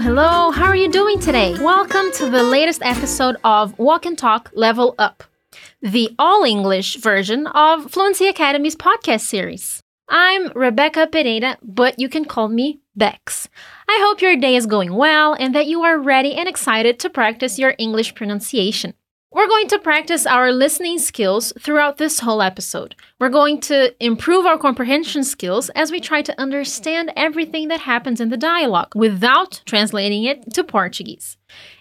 Hello. How are you doing today? Welcome to the latest episode of Walk and Talk Level Up, the all English version of Fluency Academy's podcast series. I'm Rebecca Pereira, but you can call me Bex. I hope your day is going well and that you are ready and excited to practice your English pronunciation. We're going to practice our listening skills throughout this whole episode. We're going to improve our comprehension skills as we try to understand everything that happens in the dialogue without translating it to Portuguese.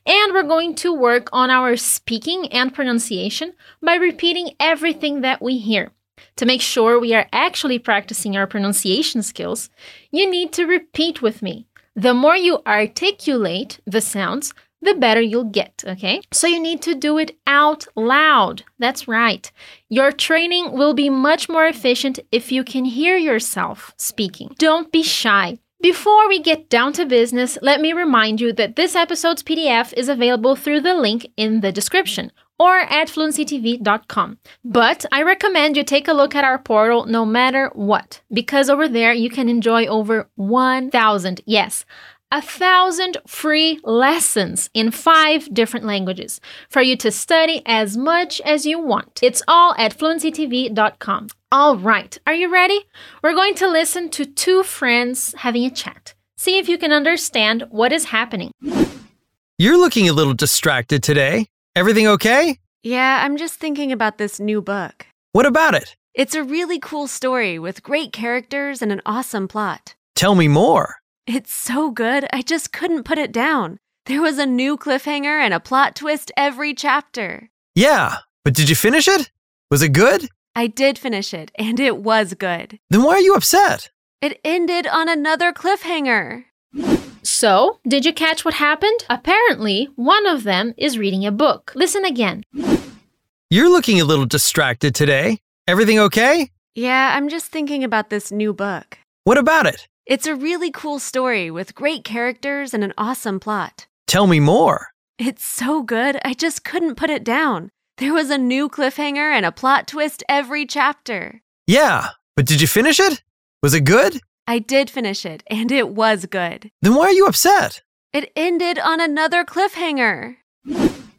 And we're going to work on our speaking and pronunciation by repeating everything that we hear. To make sure we are actually practicing our pronunciation skills, you need to repeat with me. The more you articulate the sounds, the better you'll get, okay? So you need to do it out loud. That's right. Your training will be much more efficient if you can hear yourself speaking. Don't be shy. Before we get down to business, let me remind you that this episode's PDF is available through the link in the description or at fluencytv.com. But I recommend you take a look at our portal no matter what, because over there you can enjoy over 1,000, yes, a thousand free lessons in five different languages for you to study as much as you want. It's all at fluencytv.com. All right, are you ready? We're going to listen to two friends having a chat. See if you can understand what is happening. You're looking a little distracted today. Everything okay? Yeah, I'm just thinking about this new book. What about it? It's a really cool story with great characters and an awesome plot. Tell me more. It's so good, I just couldn't put it down. There was a new cliffhanger and a plot twist every chapter. Yeah, but did you finish it? Was it good? I did finish it, and it was good. Then why are you upset? It ended on another cliffhanger. So, did you catch what happened? Apparently, one of them is reading a book. Listen again. You're looking a little distracted today. Everything okay? Yeah, I'm just thinking about this new book. What about it? It's a really cool story with great characters and an awesome plot. Tell me more. It's so good, I just couldn't put it down. There was a new cliffhanger and a plot twist every chapter. Yeah, but did you finish it? Was it good? I did finish it, and it was good. Then why are you upset? It ended on another cliffhanger.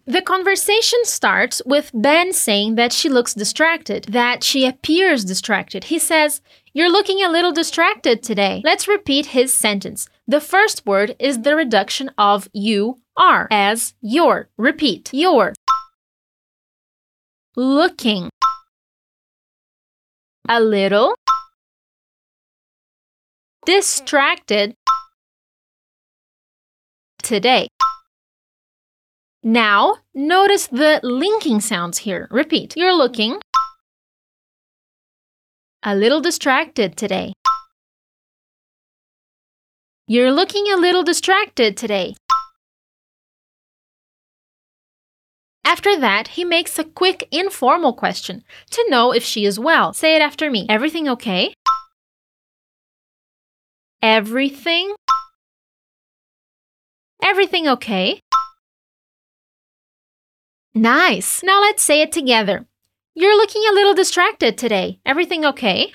The conversation starts with Ben saying that she looks distracted, that she appears distracted. He says, You're looking a little distracted today. Let's repeat his sentence. The first word is the reduction of you are as your. Repeat. Your. Looking. A little. Distracted. Today. Now, notice the linking sounds here. Repeat. You're looking a little distracted today. You're looking a little distracted today. After that, he makes a quick informal question to know if she is well. Say it after me. Everything okay? Everything? Everything okay? Nice. Now let's say it together. You're looking a little distracted today. Everything okay?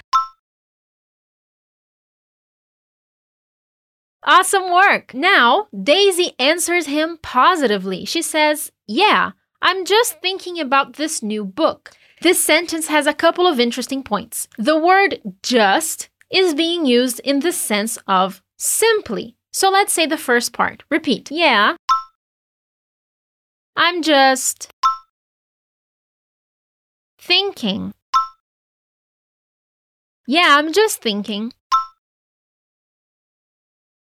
Awesome work. Now, Daisy answers him positively. She says, Yeah, I'm just thinking about this new book. This sentence has a couple of interesting points. The word just is being used in the sense of simply. So let's say the first part. Repeat. Yeah. I'm just thinking. Yeah, I'm just thinking.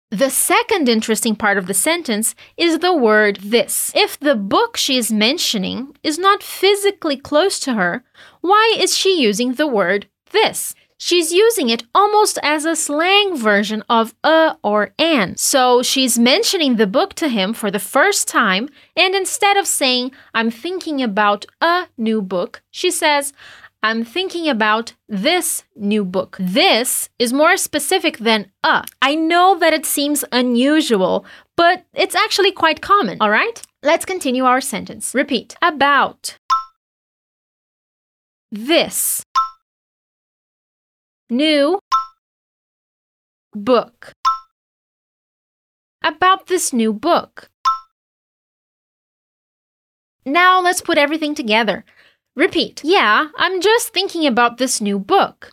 The second interesting part of the sentence is the word this. If the book she is mentioning is not physically close to her, why is she using the word this? She's using it almost as a slang version of a or an. So she's mentioning the book to him for the first time, and instead of saying, I'm thinking about a new book, she says, I'm thinking about this new book. This is more specific than a. I know that it seems unusual, but it's actually quite common, all right? Let's continue our sentence. Repeat. About. This. New. Book. about this new book. Now let's put everything together. Repeat. Yeah, I'm just thinking about this new book.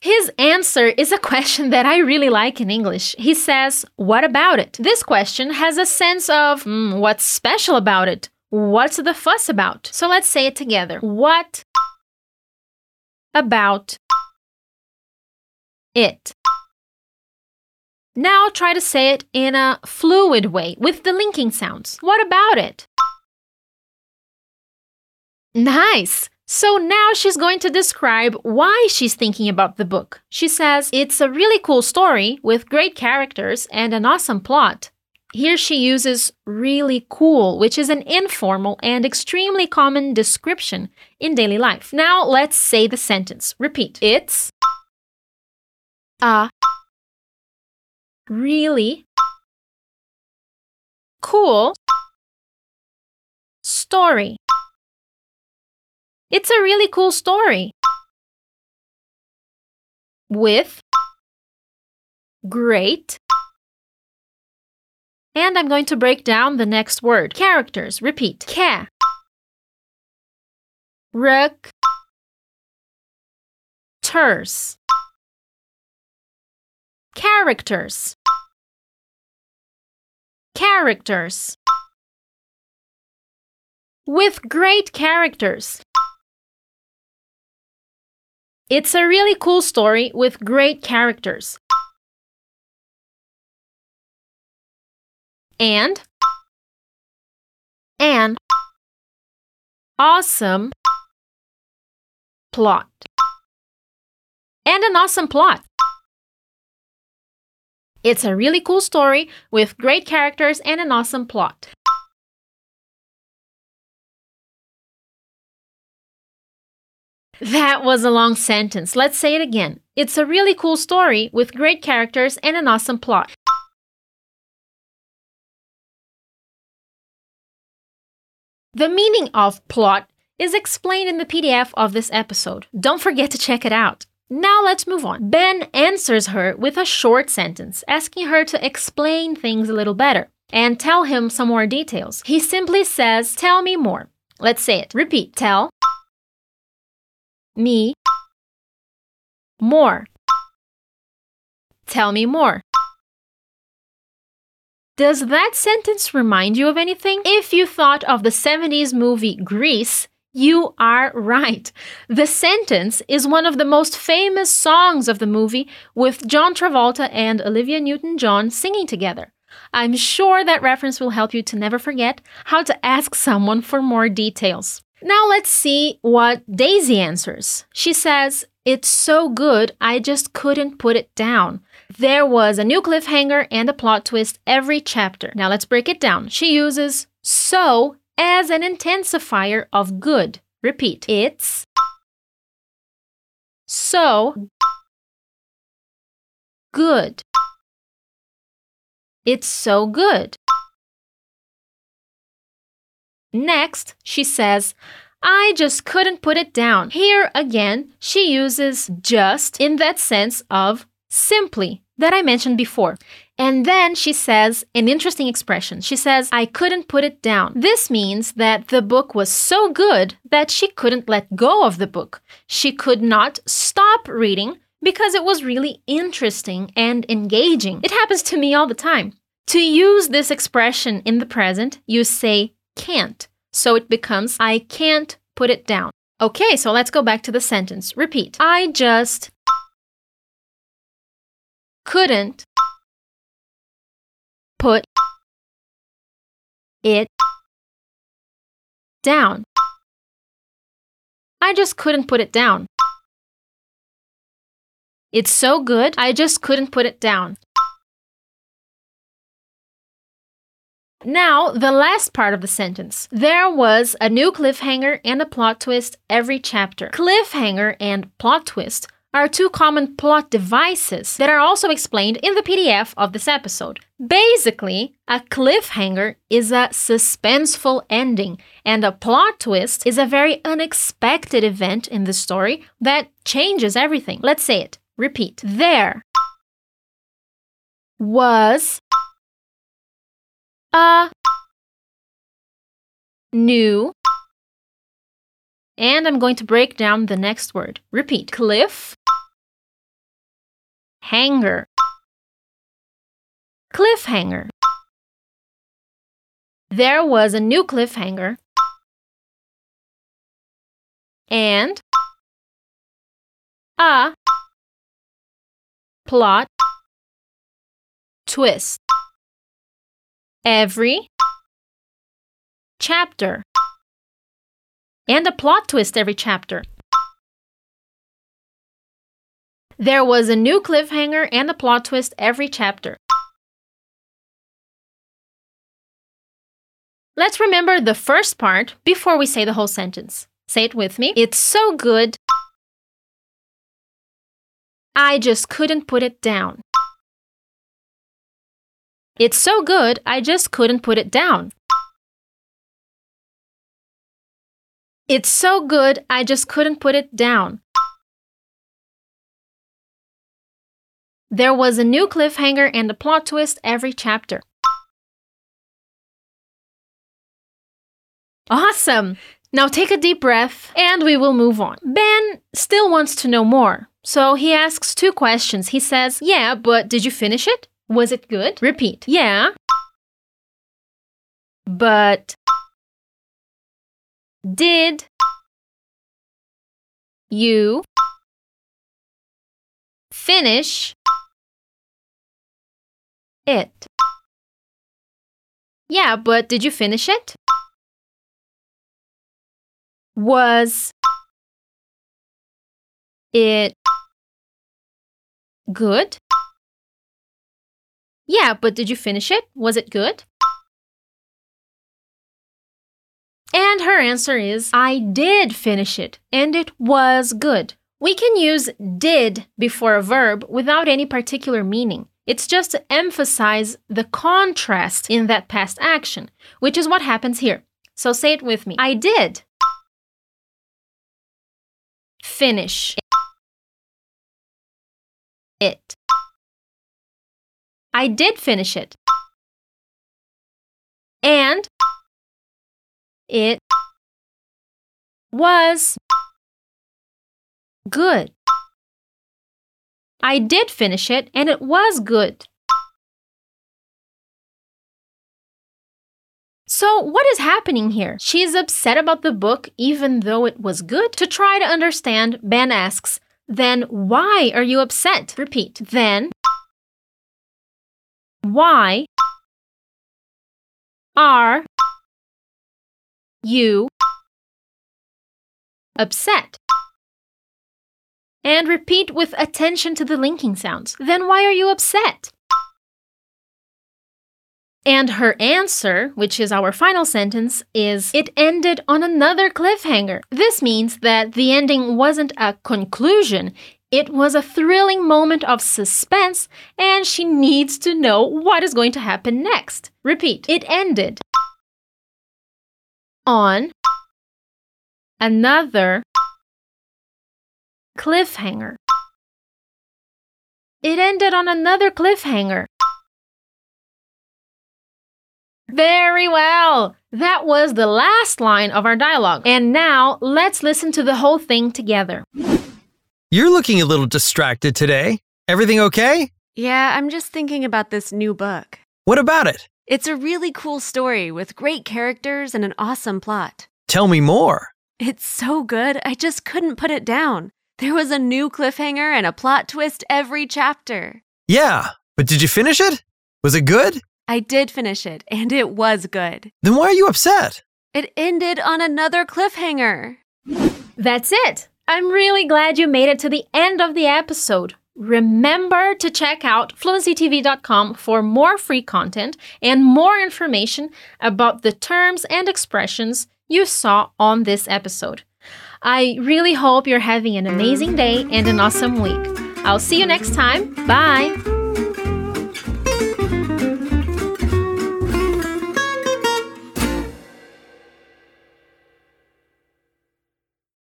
His answer is a question that I really like in English. He says, What about it? This question has a sense of mm, what's special about it? What's the fuss about? So let's say it together. What about it? Now try to say it in a fluid way with the linking sounds. What about it? Nice! So now she's going to describe why she's thinking about the book. She says it's a really cool story with great characters and an awesome plot. Here she uses really cool, which is an informal and extremely common description in daily life. Now let's say the sentence. Repeat. It's a really cool story. It's a really cool story. With great. And I'm going to break down the next word. Characters. Repeat. Ca. Ruk. Ters characters characters with great characters it's a really cool story with great characters and an awesome plot and an awesome plot it's a really cool story with great characters and an awesome plot. That was a long sentence. Let's say it again. It's a really cool story with great characters and an awesome plot. The meaning of plot is explained in the PDF of this episode. Don't forget to check it out. Now let's move on. Ben answers her with a short sentence, asking her to explain things a little better and tell him some more details. He simply says, Tell me more. Let's say it. Repeat. Tell me more. Tell me more. Does that sentence remind you of anything? If you thought of the 70s movie Grease, you are right. The sentence is one of the most famous songs of the movie with John Travolta and Olivia Newton John singing together. I'm sure that reference will help you to never forget how to ask someone for more details. Now let's see what Daisy answers. She says, It's so good, I just couldn't put it down. There was a new cliffhanger and a plot twist every chapter. Now let's break it down. She uses so as an intensifier of good. Repeat. It's so good. It's so good. Next, she says, I just couldn't put it down. Here again, she uses just in that sense of simply that I mentioned before. And then she says an interesting expression. She says, I couldn't put it down. This means that the book was so good that she couldn't let go of the book. She could not stop reading because it was really interesting and engaging. It happens to me all the time. To use this expression in the present, you say can't. So it becomes, I can't put it down. Okay, so let's go back to the sentence. Repeat. I just couldn't put it down. I just couldn't put it down. It's so good, I just couldn't put it down. Now, the last part of the sentence. There was a new cliffhanger and a plot twist every chapter. Cliffhanger and plot twist are two common plot devices that are also explained in the PDF of this episode. Basically, a cliffhanger is a suspenseful ending, and a plot twist is a very unexpected event in the story that changes everything. Let's say it. Repeat. There was a new and I'm going to break down the next word. Repeat. Cliff. Hanger. Cliffhanger. There was a new cliffhanger. And a plot twist. Every chapter and a plot twist every chapter. There was a new cliffhanger and a plot twist every chapter. Let's remember the first part before we say the whole sentence. Say it with me. It's so good. I just couldn't put it down. It's so good, I just couldn't put it down. It's so good, I just couldn't put it down. There was a new cliffhanger and a plot twist every chapter. Awesome! Now take a deep breath and we will move on. Ben still wants to know more, so he asks two questions. He says, Yeah, but did you finish it? Was it good? Repeat. Yeah. But did you finish it? Yeah, but did you finish it? Was it good? Yeah, but did you finish it? Was it good? And her answer is I did finish it, and it was good. We can use did before a verb without any particular meaning. It's just to emphasize the contrast in that past action, which is what happens here. So say it with me I did finish it. I did finish it. And it was good. I did finish it and it was good. So, what is happening here? She is upset about the book even though it was good. To try to understand, Ben asks, Then why are you upset? Repeat. Then why are you upset? And repeat with attention to the linking sounds. Then why are you upset? And her answer, which is our final sentence, is It ended on another cliffhanger. This means that the ending wasn't a conclusion, it was a thrilling moment of suspense, and she needs to know what is going to happen next. Repeat It ended on another cliffhanger. It ended on another cliffhanger. Very well. That was the last line of our dialogue. And now let's listen to the whole thing together. You're looking a little distracted today. Everything okay? Yeah, I'm just thinking about this new book. What about it? It's a really cool story with great characters and an awesome plot. Tell me more. It's so good, I just couldn't put it down. There was a new cliffhanger and a plot twist every chapter. Yeah, but did you finish it? Was it good? I did finish it, and it was good. Then why are you upset? It ended on another cliffhanger. That's it. I'm really glad you made it to the end of the episode. Remember to check out fluencytv.com for more free content and more information about the terms and expressions you saw on this episode. I really hope you're having an amazing day and an awesome week. I'll see you next time. Bye.